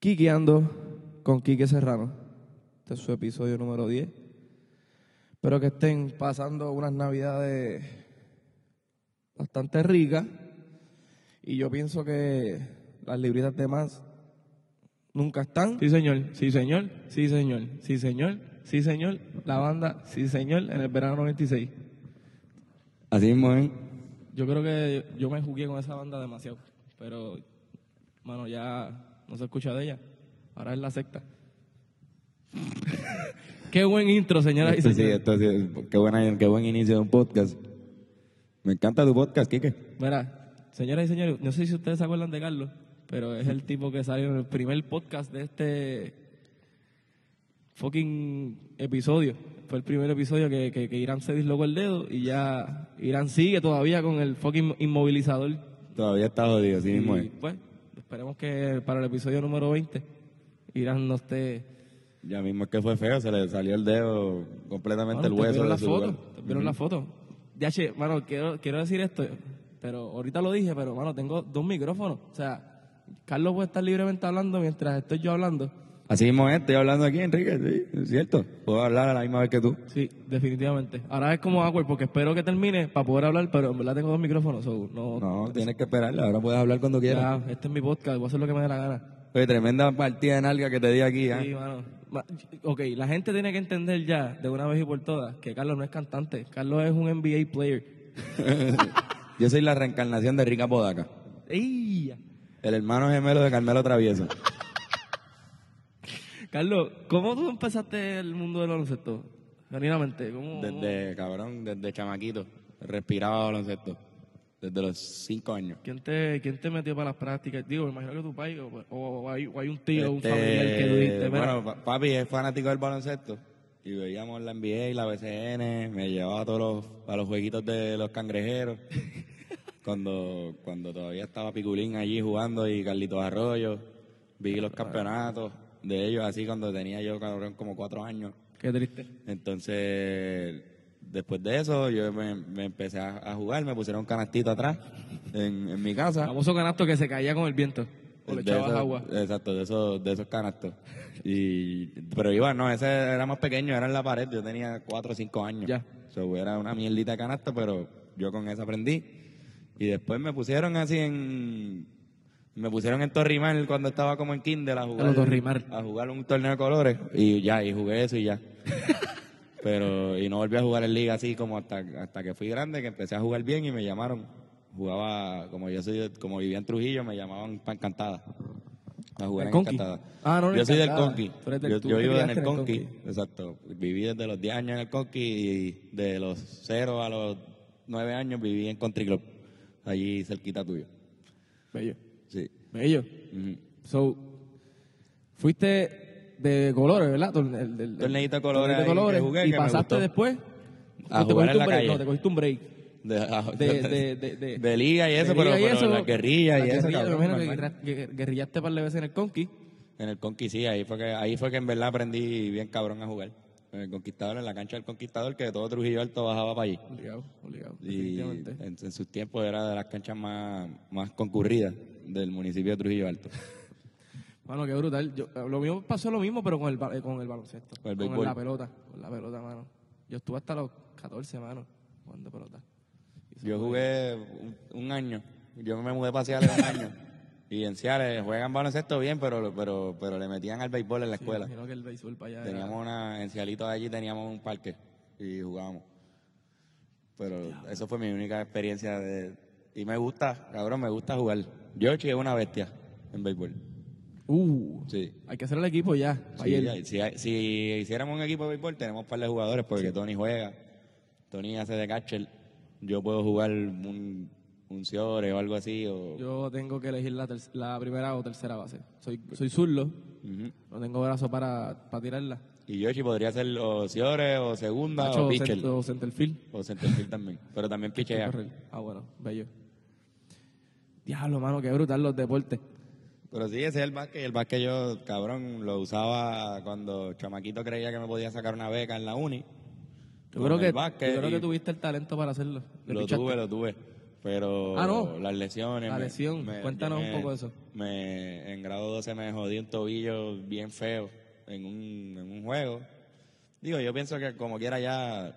Quiqueando con Quique Serrano. Este es su episodio número 10. Espero que estén pasando unas navidades bastante ricas. Y yo pienso que las libritas de más nunca están. Sí, señor. Sí, señor. Sí, señor. Sí, señor. Sí, señor. La banda, sí, señor, en el verano 96. Así mismo, ¿eh? Yo creo que yo me jugué con esa banda demasiado. Pero, mano, ya no se escucha de ella. Ahora es la secta. Qué buen intro, señoras y Esto sí, señores. esto sí, qué, buena, qué buen inicio de un podcast. Me encanta tu podcast, Kike. Mira, señoras y señores, no sé si ustedes se acuerdan de Carlos, pero es el tipo que salió en el primer podcast de este fucking episodio. Fue el primer episodio que, que, que Irán se dislocó el dedo y ya Irán sigue todavía con el fucking inmovilizador. Todavía está jodido, así mismo y es. pues, esperemos que para el episodio número 20 Irán no esté... Ya mismo es que fue feo, se le salió el dedo completamente Mano, el ¿te hueso vieron de la foto? ¿Te vieron la foto? Ya, che, mano, quiero, quiero decir esto, pero ahorita lo dije, pero, mano, tengo dos micrófonos. O sea, Carlos puede estar libremente hablando mientras estoy yo hablando. Así mismo es, estoy hablando aquí, Enrique, sí, es cierto. Puedo hablar a la misma vez que tú. Sí, definitivamente. Ahora es como awkward porque espero que termine para poder hablar, pero en verdad tengo dos micrófonos. so, no, No, tienes que esperarle, ahora puedes hablar cuando quieras. ya, este es mi podcast, voy a hacer lo que me dé la gana. Oye, tremenda partida de nalga que te di aquí, ¿ah? Sí, mano. Ma- Ok, la gente tiene que entender ya, de una vez y por todas, que Carlos no es cantante. Carlos es un NBA player. Yo soy la reencarnación de Rica Podaca, ¡Ey! el hermano gemelo de Carmelo Travieso. Carlos, ¿cómo tú empezaste el mundo del baloncesto? Genuinamente, ¿cómo? Desde, cabrón, desde chamaquito, respiraba baloncesto. Desde los cinco años. ¿Quién te, ¿Quién te metió para las prácticas? Digo, me imagino que tu país, o, hay, o hay un tío, un Este, familiar que tuviste. Bueno, pa- papi es fanático del baloncesto. Y veíamos la NBA y la BCN. Me llevaba a todos los, a los jueguitos de los cangrejeros. cuando, cuando todavía estaba Piculín allí jugando y Carlitos Arroyo. Vi los campeonatos de ellos así cuando tenía yo cabrón, como cuatro años. Qué triste. Entonces, después de eso, yo me, me empecé a, a jugar. Me pusieron un canastito atrás en, en mi casa. famoso canasto que se caía con el viento. O le echabas esos- agua. Exacto, de esos, de esos canastos. Y, pero iba, no, ese era más pequeño, era en la pared, yo tenía cuatro o cinco años. Ya. So, era una mierdita de canasto, pero yo con esa aprendí. Y después me pusieron así en... Me pusieron en Torrimar cuando estaba como en Kindle a jugar, Torrimar. a jugar un torneo de colores. Y ya, y jugué eso y ya. pero, y no volví a jugar en liga así como hasta, hasta que fui grande, que empecé a jugar bien y me llamaron. Jugaba, como yo soy, como vivía en Trujillo, me llamaban pa' Encantada. A jugar ¿El en? Encantada. Ah, no, Yo soy del. Conqui. Yo, vivo en el. Conqui. Exacto. Viví desde los 10 años en el Conqui y de los 0 a los 9 años viví en Country Club. Allí cerquita tuyo. Bello. Sí. Bello. Ujú. So, fuiste de colores, ¿verdad? Torneito de colores torneito que jugué, y que pasaste después A ¿O te jugar cogiste en la break? calle. No, te cogiste un break. De, De, liga y eso, pero, y pero las guerrillas y eso, imagino que guerrillaste par de veces en el Conqui. En el Conqui sí, ahí fue que ahí fue que en verdad aprendí bien cabrón a jugar. En el Conquistador, en la cancha del Conquistador, que todo Trujillo Alto bajaba para allí. Obligado, obligado, Y en, en sus tiempos era de las canchas más, más concurridas del municipio de Trujillo Alto. Mano, qué brutal. Yo, lo mismo pasó lo mismo, pero con el, ba- eh, con el baloncesto. Con el con béisbol. la pelota. Con la pelota, mano. Yo estuve hasta los 14, mano, jugando pelota. Yo jugué un, un año, yo me mudé para Ciales un año. Y en Ciales juegan baloncesto bien, pero, pero, pero le metían al béisbol en la Sí, escuela. imagino que el béisbol para allá era- Teníamos una, en Cialito allí teníamos un parque y jugábamos. Pero eso fue mi única experiencia de... Y me gusta, cabrón, me gusta jugar. Yoshi es una bestia en béisbol. Uh, Sí. hay que hacer el equipo ya. Sí, ayer. si, si hiciéramos un equipo de béisbol, tenemos un par de jugadores porque Tony juega, Tony hace de catcher, yo puedo jugar un, un Ciore o algo así. O, Yo tengo que elegir la, la primera o tercera base. Soy, soy zurdo, Ujú. no tengo brazo para, para tirarla. Y Yoshi podría ser o Ciore o segunda Nacho, o pitcher. o centerfield. O centerfield también. Pero también pichea. Ah, bueno, bello. Diablo, mano, qué brutal los deportes. Pero sí, ese es el básquet. El básquet yo, cabrón, lo usaba cuando chamaquito creía que me podía sacar una beca en la uni. Yo creo, que, yo creo que tuviste el talento para hacerlo. Lo pichaste. tuve, lo tuve. Pero Ah, no. las lesiones. La lesión, me- cuéntanos un poco de eso. Me, en grado 12 me jodí un tobillo bien feo en un, en un juego. Digo, yo pienso que como quiera ya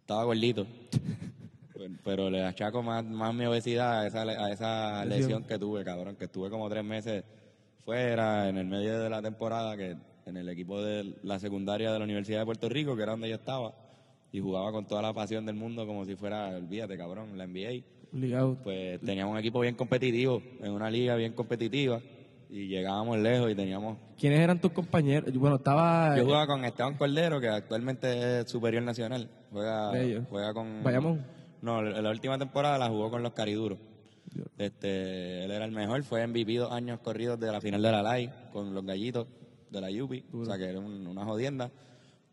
estaba gordito. Pero- le achaco más, más mi obesidad a esa, a esa Lesión. lesión que tuve, cabrón. Que estuve como tres meses fuera en el medio de la temporada, que en el equipo de la secundaria de la Universidad de Puerto Rico, que era donde yo estaba, y jugaba con toda la pasión del mundo como si fuera, olvídate, cabrón, la NBA Ligado. pues teníamos un equipo bien competitivo, en una liga bien competitiva, y llegábamos lejos y teníamos... ¿Quiénes eran tus compañeros? Bueno, estaba... Yo jugaba con Esteban Cordero, que actualmente es superior nacional, juega, Bello. juega con... Bayamón. No, la última temporada la jugó con los Cariduros. Este, él era el mejor, fue MVP dos años corridos de la final de la LAI con los gallitos de la Yupi, o sea que era un- una jodienda.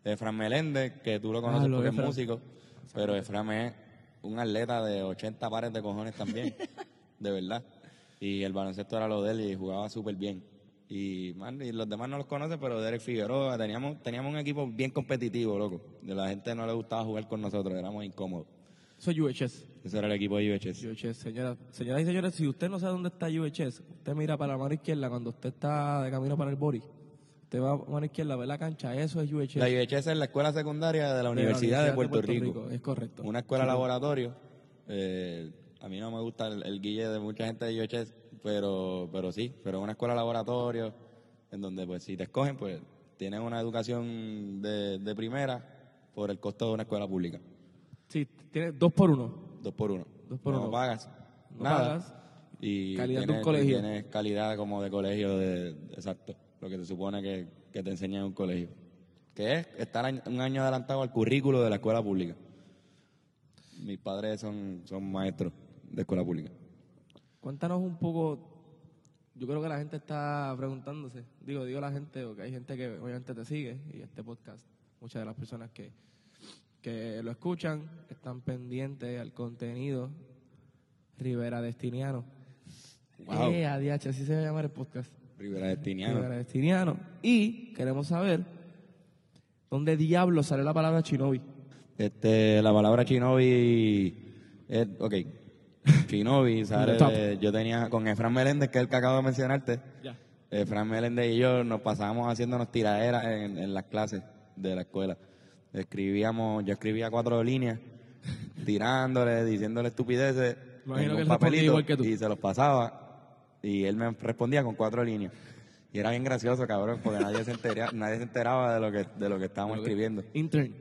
Efran Meléndez, que tú lo conoces Ah, lo porque de es Fran. músico, pero Efran es un atleta de 80 pares de cojones también, de verdad. Y el baloncesto era lo de él y jugaba súper bien. Y, man, y los demás no los conocen, pero Derek Figueroa, teníamos, teníamos un equipo bien competitivo, loco. De la gente no le gustaba jugar con nosotros, éramos incómodos. Soy UHS. Ese era el equipo de UHS. UHS, señora, señoras y señores, si usted no sabe dónde está UHS, usted mira para la mano izquierda cuando usted está de camino para el Bori. Usted va a la mano izquierda, ve la cancha, eso es UHS. La UHS es la escuela secundaria de la Universidad de Puerto, Rico. Es correcto. Una escuela laboratorio. Eh, a mí no me gusta el, el guille de mucha gente de UHS, pero, pero sí, pero es una escuela laboratorio en donde pues si te escogen pues tienes una educación de, de primera por el costo de una escuela pública. Tiene dos por uno. Dos por uno. Dos por no uno. pagas No nada. pagas. Y Calidad de un tienes, colegio. Tienes calidad como de colegio, de, exacto. Lo que se supone que, que te enseña en un colegio. Que es estar un año adelantado al currículo de la escuela pública. Mis padres son, son maestros de escuela pública. Cuéntanos un poco, yo creo que la gente está preguntándose, digo, digo la gente, porque hay gente que obviamente te sigue y este podcast, muchas de las personas que, que lo escuchan están pendientes al contenido Rivera Destiniano. Wow. Eh, ADH, así se va a llamar el podcast. Rivera Destiniano. Rivera Destiniano. Y queremos saber dónde diablo sale la palabra Chinobi. Este, la palabra Chinobi es, ok. Chinobi sale de- yo tenía con Efran Meléndez, que es el que acabo de mencionarte. Ya. Efran Meléndez y yo nos pasábamos haciéndonos tiraderas en, en las clases de la escuela. Escribíamos, yo escribía cuatro líneas, tirándole, diciéndole estupideces Imagino en que un papelito igual que tú. y se los pasaba y él me respondía con cuatro líneas. Y era bien gracioso, cabrón, porque nadie se enteraba, nadie se enteraba de lo que, de lo que estábamos escribiendo. Intern.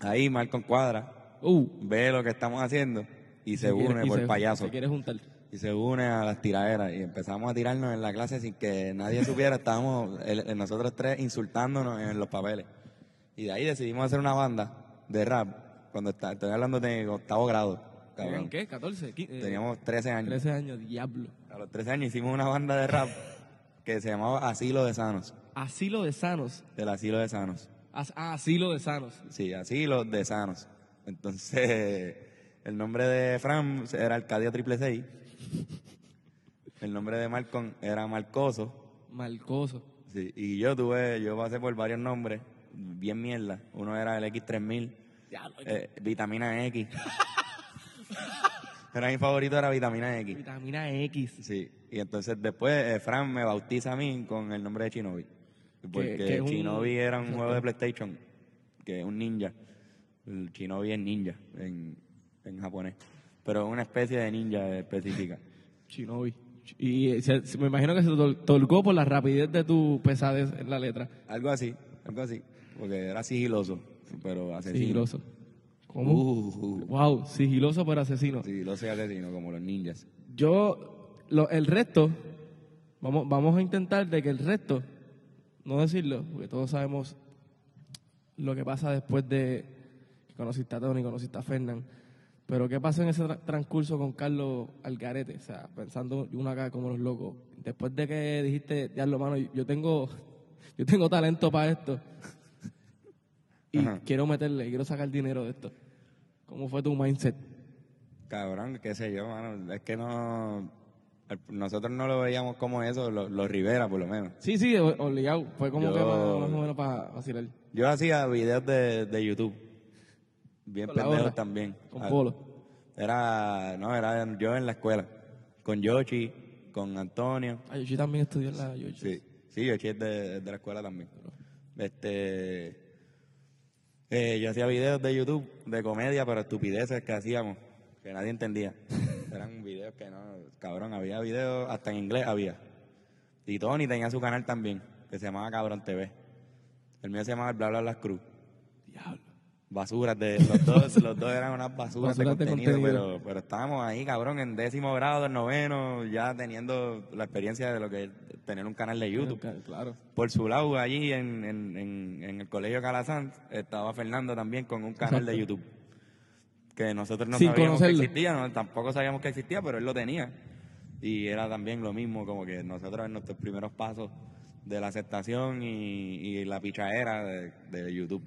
Ahí Malcolm Cuadra Uh. ve lo que estamos haciendo y se une por se- payaso. Se quiere juntar. Y se une a las tiraderas y empezamos a tirarnos en la clase sin que nadie supiera. Estábamos el- el- nosotros tres insultándonos en los papeles. Y de ahí decidimos hacer una banda de rap cuando está, estoy hablando de octavo grado. ¿Tenían qué? ¿14? ¿Qui- eh, Teníamos 13 años. 13 años, diablo. A los 13 años hicimos una banda de rap que se llamaba Asilo de Sanos. Asilo de Sanos. El Asilo de Sanos. As- ah, asilo de Sanos. Sí, Asilo de Sanos. Entonces, el nombre de Fran era Arcadio Triple Seis. El nombre de Malcolm era Marcoso. Malcoso. Sí, y yo tuve, yo pasé por varios nombres, bien mierda. Uno era el X3000, eh, Vitamina X. era mi favorito, era Vitamina X. Vitamina X. Sí, y entonces después eh, Fran me bautiza a mí con el nombre de Shinobi. Porque un- Shinobi era un juego de PlayStation, que es un ninja. El Shinobi es ninja en, en japonés, pero es una especie de ninja específica. Shinobi. Y eh, se- se- me imagino que se te por la rapidez de tu pesadez en la letra. Algo así, algo así, porque era sigiloso, pero asesino. Sigiloso. ¿Cómo? Uh, Wow, sigiloso pero asesino. sigiloso y asesino, como los ninjas. Yo, lo- el resto, vamos, vamos a intentar de que el resto, no decirlo, porque todos sabemos lo que pasa después de que conociste a Tony, conociste a Fernán. Pero ¿qué pasó en ese tra- transcurso con Carlos Algarete? O sea, pensando uno acá como los locos. Después de que dijiste, diablo, mano, yo tengo, yo tengo talento para esto. Y Ajá. quiero meterle, quiero sacar dinero de esto. ¿Cómo fue tu mindset? Cabrón, qué sé yo, mano. Es que no. Nosotros no lo veíamos como eso, los, los Rivera, por lo menos. Sí, sí, obligado. Fue como Yo- que más, más o menos para vacilar. Yo hacía videos de, de YouTube. Bien Con pendejos también. Con polo. Era, no, era yo en la escuela, con Yoshi, con Antonio. Ah, yo también estudié en la Yoshi. Sí, sí, Yoshi es de, de la escuela también. Este, eh, yo hacía videos de YouTube de comedia, pero estupideces que hacíamos, que nadie entendía. Eran videos que no, cabrón, había videos, hasta en inglés había. Y Tony tenía su canal también, que se llamaba Cabrón TV. El mío se llamaba Bla Bla Bla Cruz. Diablo. Basuras de los dos, los dos eran unas basuras, Basuras de de contenido. Pero, pero estábamos ahí, cabrón, en décimo grado, en noveno, ya teniendo la experiencia de lo que es tener un canal de YouTube. Claro. Por su lado, allí en, en, en, en el colegio Calazán, estaba Fernando también con un canal de YouTube. Que nosotros no Sin sabíamos que existía, no, tampoco sabíamos que existía, pero él lo tenía. Y era también lo mismo, como que nosotros en nuestros primeros pasos de la aceptación y, y la pichadera de, de YouTube.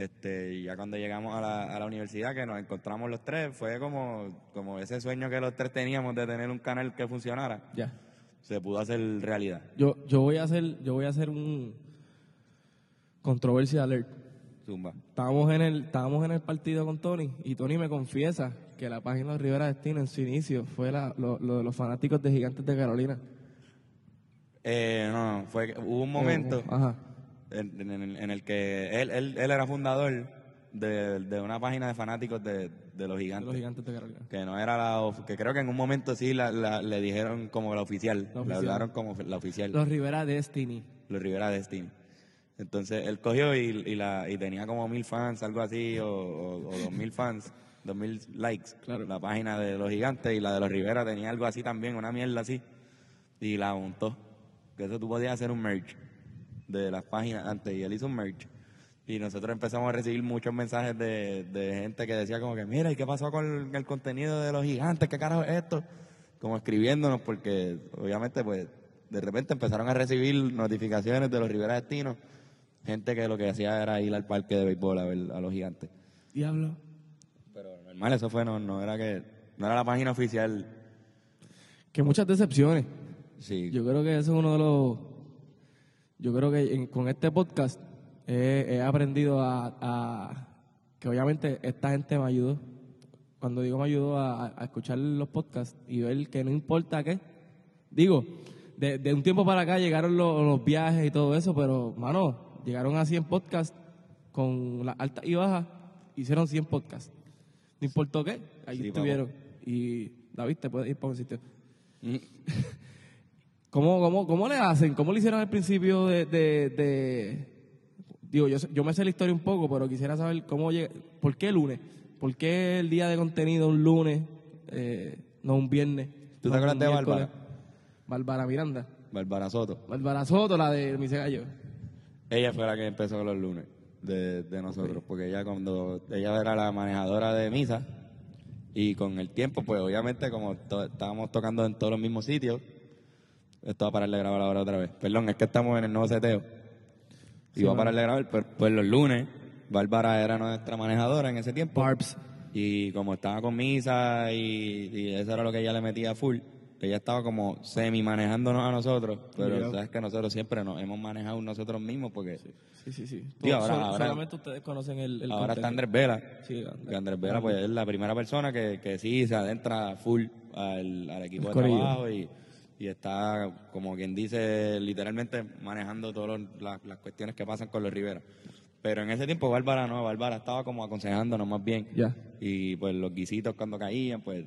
Este, y ya cuando llegamos a la, a la universidad, que nos encontramos los tres, fue como, como ese sueño que los tres teníamos de tener un canal que funcionara, Ya. se pudo hacer realidad. Yo, yo voy a hacer, yo voy a hacer un controversia alert. Zumba. Estábamos en el, estábamos en el partido con Tony y Tony me confiesa que la página de Rivera Destino en su inicio fue la- lo, lo de los fanáticos de Gigantes de Carolina. Eh, no, fue que hubo un momento Ajá. En, en- en- en el que él, él, él era fundador de, de una página de fanáticos de, de los de gigantes. los Gigantes de Carolina. Que no era la, of- que creo que en un momento sí la, la- le dijeron como la oficial, La le hablaron como la oficial, Los Rivera Destiny. los Rivera Destiny. Entonces él cogió y, y la, y tenía como mil fans, algo así, o, o, o dos mil fans, dos mil likes. Claro. La página de los gigantes y la de los Rivera tenía algo así también, una mierda así. Y la montó. Que eso tú podías hacer un merch de las páginas antes. Y él hizo un merch. Y nosotros empezamos a recibir muchos mensajes de, de gente que decía como que, mira, ¿y qué pasó con el contenido de los gigantes? ¿Qué carajo es esto? Como escribiéndonos porque obviamente pues de repente empezaron a recibir notificaciones de los Rivera Destinos. Gente que lo que hacía era ir al parque de béisbol a ver a los gigantes. Diablo. Pero normal, eso fue, no, no era que, no era la página oficial. Que muchas decepciones. Sí, Yo creo que eso es uno de los. Yo creo que en- con este podcast he, he aprendido a, a- que obviamente esta gente me ayudó. Cuando digo me ayudó a, a escuchar los podcasts y ver que no importa qué. Digo, de, de un tiempo para acá llegaron los, los viajes y todo eso, pero, mano, llegaron a 100 podcasts con las altas y bajas, hicieron 100 podcasts. No importó qué, ahí Sí, estuvieron. Y, David, te puedes ir para un sitio. Mm, ¿Cómo, cómo, ¿Cómo le hacen? ¿Cómo le hicieron al principio de... de- de- Digo, yo, yo me sé la historia un poco, pero quisiera saber cómo llega... ¿Por qué lunes? ¿Por qué el día de contenido un lunes, eh, no un viernes? ¿Tú te no acuerdas un de? Bárbara? Bárbara Miranda. Bárbara Soto. Bárbara Soto, la de Mise Gallo. Ella fue la que empezó los lunes de, de nosotros, porque ella cuando ella era la manejadora de misa y con el tiempo, pues obviamente como to- estábamos tocando en todos los mismos sitios, esto va a parar de grabar ahora otra vez. Perdón, es que estamos en el nuevo seteo. Y va a parar de grabar, pues, pues los lunes, Bárbara era nuestra manejadora en ese tiempo. Barbs. Y como estaba con misa y, y eso era lo que ella le metía full, ella estaba como semi manejándonos a nosotros, pero sabes que nosotros siempre nos hemos manejado nosotros mismos porque Sí, sí, sí. Tío, ahora- Sol- ahora- solamente ustedes conocen el, el ahora está. Andrés Vela. Sí, Andrés. Que Andrés Vela pues es la primera persona que, que sí se adentra full al, al equipo El de trabajo y, y está, como quien dice, literalmente manejando todas las, las cuestiones que pasan con los Rivera. Pero en ese tiempo Bárbara no, Bárbara estaba como aconsejándonos más bien. Ya. Y pues los guisitos cuando caían, pues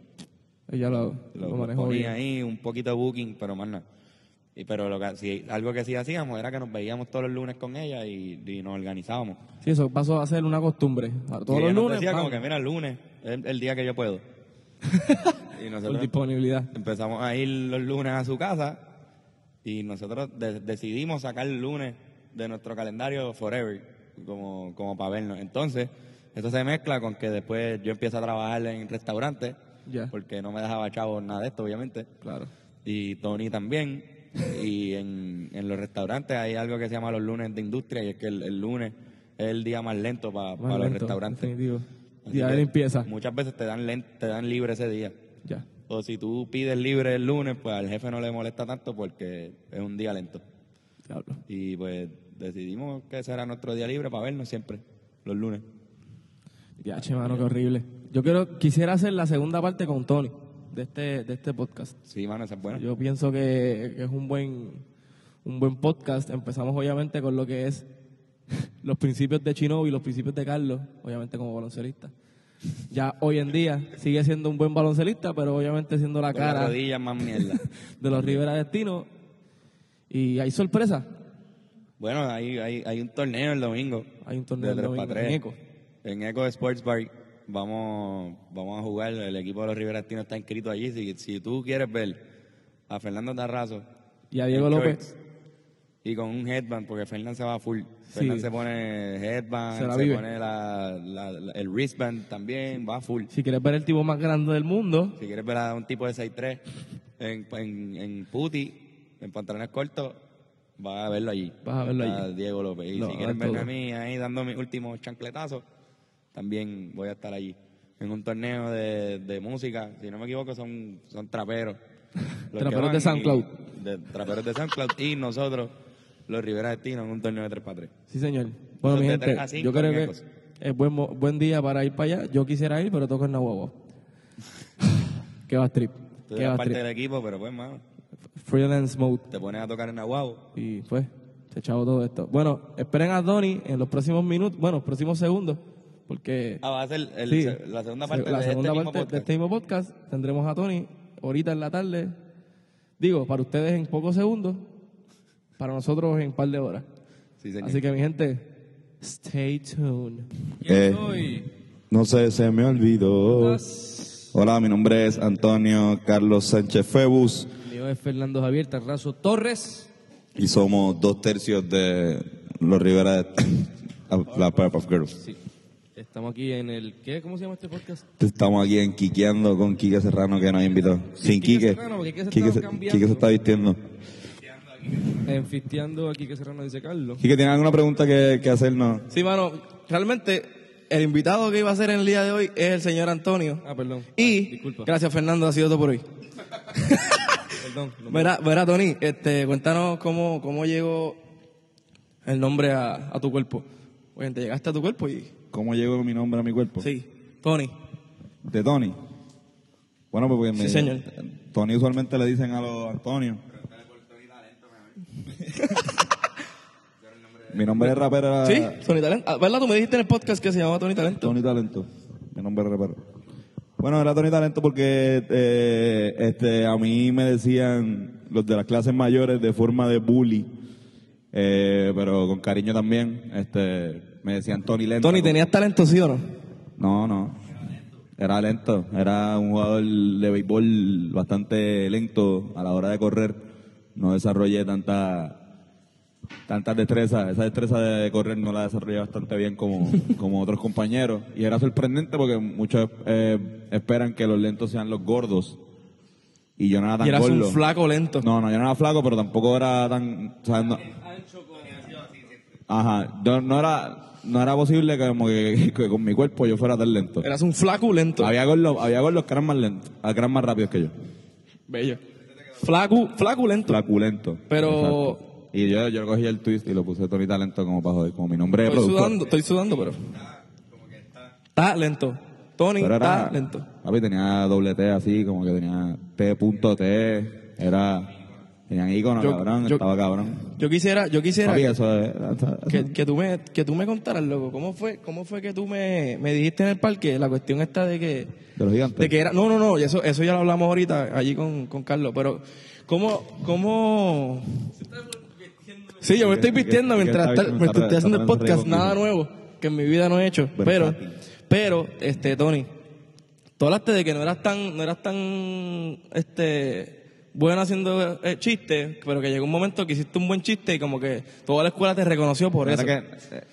Ella lo, lo, lo manejó ponía bien. ahí, un poquito de booking, pero más nada. Y, pero lo que, sí, algo que sí hacíamos era que nos veíamos todos los lunes con ella y, y nos organizábamos. Sí, eso pasó a ser una costumbre. Todos los ella nos lunes, decía como que mira, el lunes es el, el día que yo puedo. Y por nosotros disponibilidad. empezamos a ir los lunes a su casa y nosotros de- decidimos sacar el lunes de nuestro calendario forever, como, como para vernos. Entonces, eso se mezcla con que después yo empiezo a trabajar en restaurantes, Ya. porque no me dejaba chavo nada de esto, obviamente. Claro. Y Tony también. Y en, en los restaurantes hay algo que se llama los lunes de industria, y es que el, el lunes es el día más lento para los lento, restaurantes. Definitivo. Día de limpieza. Muchas veces te dan, te dan libre ese día. Ya. O si tú pides libre el lunes, pues al jefe no le molesta tanto porque es un día lento. Diablo. Y pues decidimos que ese era nuestro día libre para vernos siempre, los lunes. Ya, che, mano, qué horrible. Yo quiero, quisiera hacer la segunda parte con Tony de este, de este podcast. Sí, mano, esa es buena. Yo pienso que, que es un buen, un buen podcast. Empezamos obviamente con lo que es los principios de Chino y los principios de Carlos, obviamente como baloncelista. Ya hoy en día sigue siendo un buen baloncelista, pero obviamente siendo la Con cara rodillas más mierda. de los Rivera Destino. Y hay sorpresa. bueno, hay, hay, hay un torneo el domingo. Hay un torneo de el 3 domingo en 3. Eco. En Eco Sports Bar vamos, vamos a jugar. El equipo de los Rivera Destino está inscrito allí. Si, si tú quieres ver a Fernando Tarrazo Y a Diego López. Y con un headband, porque Fernán se va full. Sí. Fernán se pone headband, Se la se, vive. pone la, el wristband también, va full. Si quieres ver el tipo más grande del mundo, Si quieres ver a un tipo de 6'3 en, en, en puti, en pantalones cortos, vas a verlo allí. Vas a verlo allí. Diego López. Y si quieres verme a mí ahí dando mis últimos chancletazos, también voy a estar allí. En un torneo de, de música, si no me equivoco, son, son traperos. Traperos de y- SoundCloud. de- traperos de SoundCloud y nosotros, los Rivera Destino, en un torneo de 3x3. sí señor. Bueno, mi de gente, a yo creo que es buen, buen día para ir para allá. Yo quisiera ir, pero toco en Nahuatl. Qué va trip. Tú eres parte trip. del equipo, pero pues, mano, Freelance mode. te pones a tocar en Aguabo. Y pues, se echaba todo esto. Bueno, esperen a Tony en los próximos minutos, bueno, los próximos segundos, porque Ah, va a ser el- Sí. la segunda parte la de segunda este parte de este mismo podcast tendremos a Tony ahorita en la tarde. Digo, para ustedes en pocos segundos, para nosotros en un par de horas. Sí, señor. Así que mi gente, stay tuned. Eh, no sé, se me olvidó. Hola, mi nombre es Antonio Carlos Sánchez Febus Mío es Fernando Javier Tarrazo Torres. y somos dos tercios de los Rivera de la Powerpuff Girls. Sí. Estamos aquí en el. ¿qué? ¿Cómo se llama este podcast? Estamos aquí en Quiqueando con Quique Serrano que nos invitó. Sin Quique Quique. Serrano, Quique se Quique está se. Quique se está vistiendo. Enfisteando aquí que Serrano dice Carlos. Quique, ¿tiene alguna pregunta que, que hacernos? Sí, mano, realmente el invitado que iba a ser en el día de hoy es el señor Antonio. Ah, perdón. Y, Disculpa. gracias Fernando, ha sido todo por hoy. Perdón. no me- Verá, verá Tony, este, cuéntanos cómo, cómo llegó el nombre a, a tu cuerpo. Oye, te llegaste a tu cuerpo y... ¿Cómo llegó mi nombre a mi cuerpo? Sí, Tony. De Tony. Bueno, pues porque Sí, me- señor. Tony usualmente le dicen a los Antonio. Mi nombre de rapero era Sí, Tony Talento. Ah, ¿Verdad? Tú me dijiste en el podcast que se llamaba Tony Talento. Tony Talento. Mi nombre de rapero. Bueno, era Tony Talento porque eh, este, a mí me decían los de las clases mayores de forma de bully, eh, pero con cariño también. Este, me decían Tony Lento. Tony, ¿tenías talento, sí o no? No, no. Era lento. Era un jugador de béisbol bastante lento a la hora de correr. No desarrollé tanta tantas destrezas. Esa destreza de correr no la desarrollé bastante bien como, como otros compañeros. Y era sorprendente porque muchos eh, esperan que los lentos sean los gordos. Y yo no era tan Y eras gordo. un flaco lento. No, no, yo no era flaco, pero tampoco era tan... o sea, no- Ajá, yo no era, no era posible que, como que, que con mi cuerpo yo fuera tan lento. Eras un flaco lento. Había gordos, había gordos que eran más lentos, que eran más rápidos que yo. Bello. Flaco, flaco lento. Flaculento. Pero- Exacto. Y yo, yo cogí el twist y lo puse Tony Talento como para joder, como mi nombre de Estoy productor. sudando, estoy sudando, pero... Está lento. Tony Pero está era, lento. papi, tenía doble T así, como que tenía T.T, era, tenían icono, Yo- cabrón, yo- estaba cabrón. Yo quisiera, yo quisiera Papi, eso es, eso- que, que tú me, que tú me contaras, loco, ¿cómo fue, cómo fue que tú me, me dijiste en el parque la cuestión esta de que, de los gigantes. de que era, no, no, no, eso, eso ya lo hablamos ahorita allí con, con Carlos, pero ¿cómo, cómo? Sí, yo me estoy vistiendo ¿Qué- qué mientras, está mientras estoy haciendo el podcast, nada nuevo que en mi vida no he hecho, pero, pero, este, Tony, tú hablaste de que no eras tan, no eras tan, este, bueno haciendo eh, chistes, pero que llegó un momento que hiciste un buen chiste y como que toda la escuela te reconoció por No eso. era que, eh,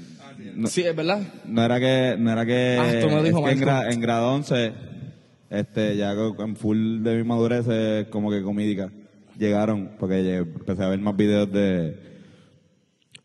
no, Sí, es verdad. no era que, no era que, Ah, esto me lo dijo es que en, gra- en grado 11, este, ya en full de mi madurez, eh, como que comídica, llegaron, porque empecé a ver más videos de,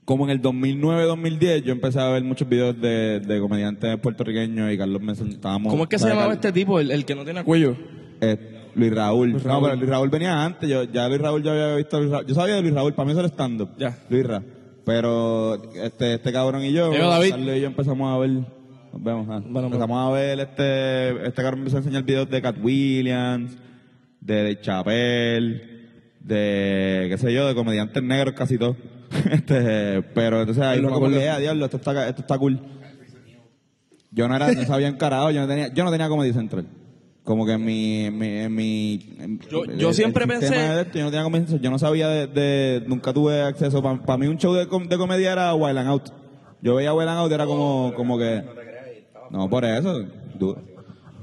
como en el 2009-2010, yo empecé a ver muchos videos de, de comediantes puertorriqueños y Carlos me estábamos... ¿Cómo es que se ¿sabes, llamaba Carlos? este tipo, el, el que no tiene cuello? Eh, Luis Raúl. No, pero Luis Raúl venía antes. Yo, ya Luis Raúl ya había visto a Luis Raúl. Yo sabía de Luis Raúl, para mí eso era stand-up. Ya. Luis Ra. Pero este, este cabrón y yo, Llegó David. Carlos y yo empezamos a ver Nos vemos. ah. Bueno, Empezamos a ver este, este cabrón me empezó a enseñar videos de Cat Williams, de Dave Chappelle, de, qué sé yo, de comediantes negros casi todos. este, pero entonces ahí me acordé, "Ah, diablo, esto está, esto está cool. Yo no era, no sabía encarado, yo no tenía, yo no tenía Comedy Central. Como que en mi, en mi, en mi en- Yo- yo el siempre pensé- de esto, yo no tenía Comedy Central, yo no sabía de, de- nunca tuve acceso. Para mí un show de, com- de comedia era Wild and Out. Yo veía Wild and Out y era como, como que, no, por eso,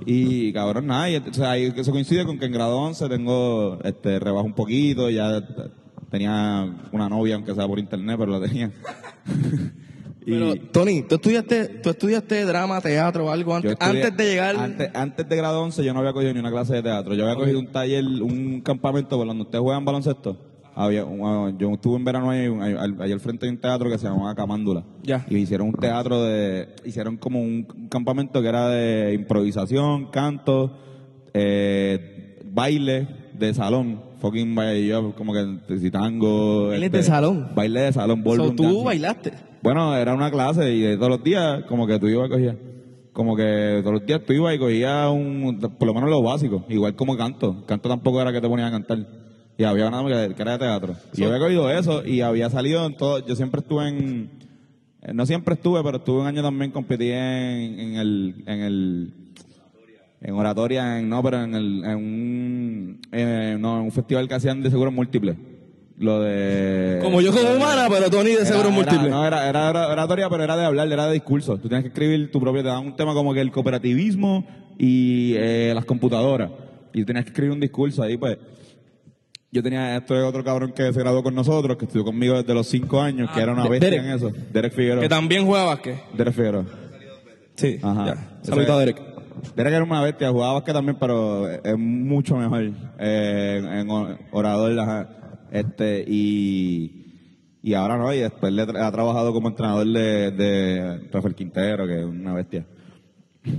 y cabrón, nada, y entonces ahí eso coincide con que en grado 11 tengo, este, rebajo un poquito, ya tenía una novia, aunque sea por internet, pero la tenía. y Pero, Tony, ¿tú estudiaste, ¿tú estudiaste drama, teatro o algo antes, estudié- antes de llegar? Antes, antes de grado 11 yo no había cogido ni una clase de teatro, yo había cogido un taller, un campamento, por donde ustedes juegan baloncesto. Había un- yo estuve en verano ahí, ahí, al frente hay un teatro que se llamaba Camándula. Ya. Y hicieron un teatro de, hicieron como un, un campamento que era de improvisación, canto, eh, baile de salón, fucking baile, yo como que si tango. Baile de salón. Baile de salón, So, ballroom tú dancing. bailaste. Bueno, era una clase y todos los días, como que tú ibas y cogías. Como que todos los días tú ibas y cogías un, por lo menos lo básico, igual como canto. Canto tampoco era que te ponían a cantar. Y había una que, era de teatro. Y yo había cogido eso y había salido en todo, yo siempre estuve en, eh, no siempre estuve, pero estuve un año también, competí en, en el, en el, en oratoria, en, no, pero en, el, en un, no, un festival que hacían de seguros múltiples. Lo de... Como yo como humana, pero Tony de seguro múltiple. No, era, era, era oratoria, pero era de hablar, era de discurso. Tú tienes que escribir tu propio, te dan un tema como que el cooperativismo y eh, las computadoras. Y tú tenías que escribir un discurso ahí, pues. Yo tenía, esto es otro cabrón que se graduó con nosotros, que estudió conmigo desde los cinco años, que era una bestia Derek. en eso. Derek Figueroa. Que también juega básquet. Derek Figueroa. Sí. Ajá. Saludito a Derek. Derek era una bestia, jugaba básquet también, pero es mucho mejor eh, en, en orador. Ajá. Este, y, y ahora no, y después le tra- ha trabajado como entrenador de, de Rafael Quintero, que es una bestia.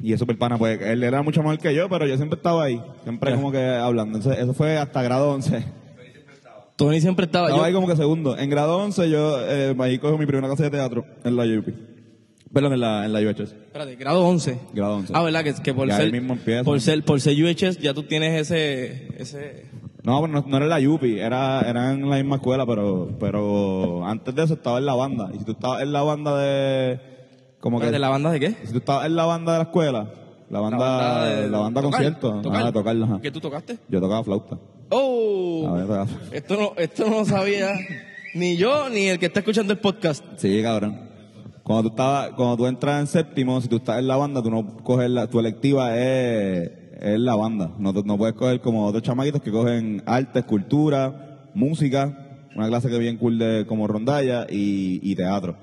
Y es súper pana, pues él era mucho mejor que yo, pero yo siempre estaba ahí, siempre como que hablando. Entonces, eso fue hasta grado 11. Tony siempre estaba. Estaba yo- ahí como que segundo. En grado 11 yo eh, ahí cojo mi primera clase de teatro en la UP. Perdón, en la, en la UHS. Espérate, grado 11. Grado 11. Ah, ¿verdad? Que, que por Ya ser. ahí mismo empieza. Por ser, por ser UHS ya tú tienes ese. ese No, pero no, no era la Yupi, era, era en la misma escuela, pero, pero antes de eso estaba en la banda. Y si tú estabas en la banda de, como que, ¿De la banda de qué? si tú estabas en la banda de la escuela, la banda, de- la banda tocar, concierto, tocar. ajá, tocarla, ajá. ¿Qué tú tocaste? Yo tocaba flauta. ¡Oh! A ver, tocaba flauta. Esto no, esto no lo sabía ni yo ni el que está escuchando el podcast. Sí, cabrón. Cuando tú estabas, cuando tú entras en séptimo, si tú estás en la banda, tú no coges la, tu electiva es, es la banda. No, no puedes coger como otros chamaquitos que cogen arte, escultura, música, una clase que bien cool de como rondalla y, y teatro.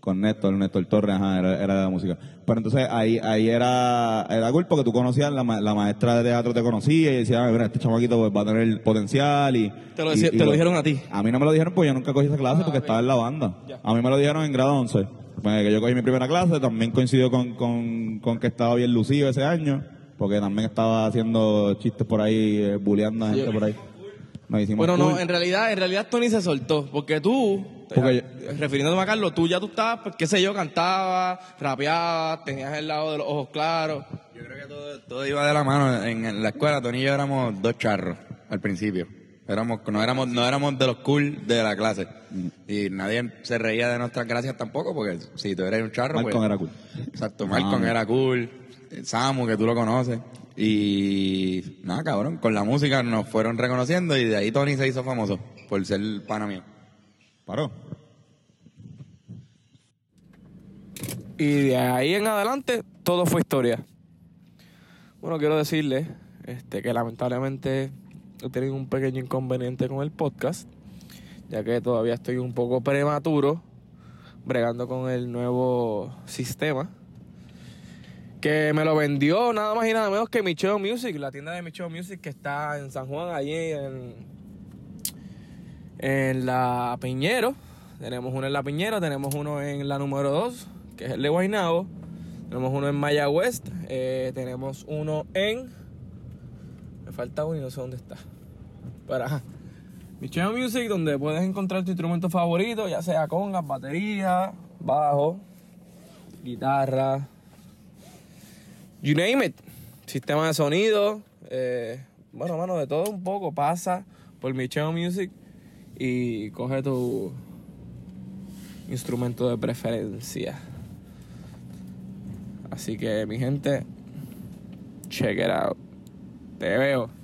Con Néstor, Néstor Torres, ajá, era, era de la música. Pero entonces ahí, ahí era, era cool porque tú conocías, la, ma- la maestra de teatro te conocía y decía, "Ah, mira, este chamaquito pues, va a tener potencial y... Te lo y- te lo dijeron a ti. A mí no me lo dijeron porque yo nunca cogí esa clase porque estaba en la banda. A mí me lo dijeron en grado 11. Pues, que yo cogí mi primera clase, también coincidió con, con, con que estaba bien lucido ese año, porque también estaba haciendo chistes por ahí, eh, bulleando a gente por ahí. Nos hicimos Bueno, no, en realidad, en realidad Tony se soltó, porque tú, Porque refiriéndome a Carlos, tú ya tú estabas, pues, qué sé yo, cantabas, rapeabas, tenías el lado de los ojos claros. Yo creo que todo, todo iba de la mano. En, en la escuela, Tony y yo éramos dos charros al principio. Éramos, no éramos, no éramos de los cool de la clase. Y nadie se reía de nuestras gracias tampoco, porque si tú eres un charro, Malcolm pues- era cool. Exacto, Malcolm era cool. Samu, que tú lo conoces. Y nada, cabrón, con la música nos fueron reconociendo y de ahí Tony se hizo famoso por ser pana mío. Y de ahí en adelante, todo fue historia. Bueno, quiero decirles este, que lamentablemente he tenido un pequeño inconveniente con el podcast, ya que todavía estoy un poco prematuro bregando con el nuevo sistema. Que me lo vendió nada más y nada menos que Micheo Music, la tienda de Micheo Music que está en San Juan, allí en, en la Piñero. Tenemos uno en la Piñero, tenemos uno en la número 2, que es el de Guaynabo. Tenemos uno en Maya West, eh, tenemos uno en... Me falta uno y no sé dónde está. Pero ajá. Michelle Music, donde puedes encontrar tu instrumento favorito, ya sea congas, batería, bajo, guitarra, you name it. Sistema de sonido. eh, bueno, mano, de todo un poco. Pasa por Micheo Music y coge tu instrumento de preferencia. Así que, mi gente, check it out. Te veo.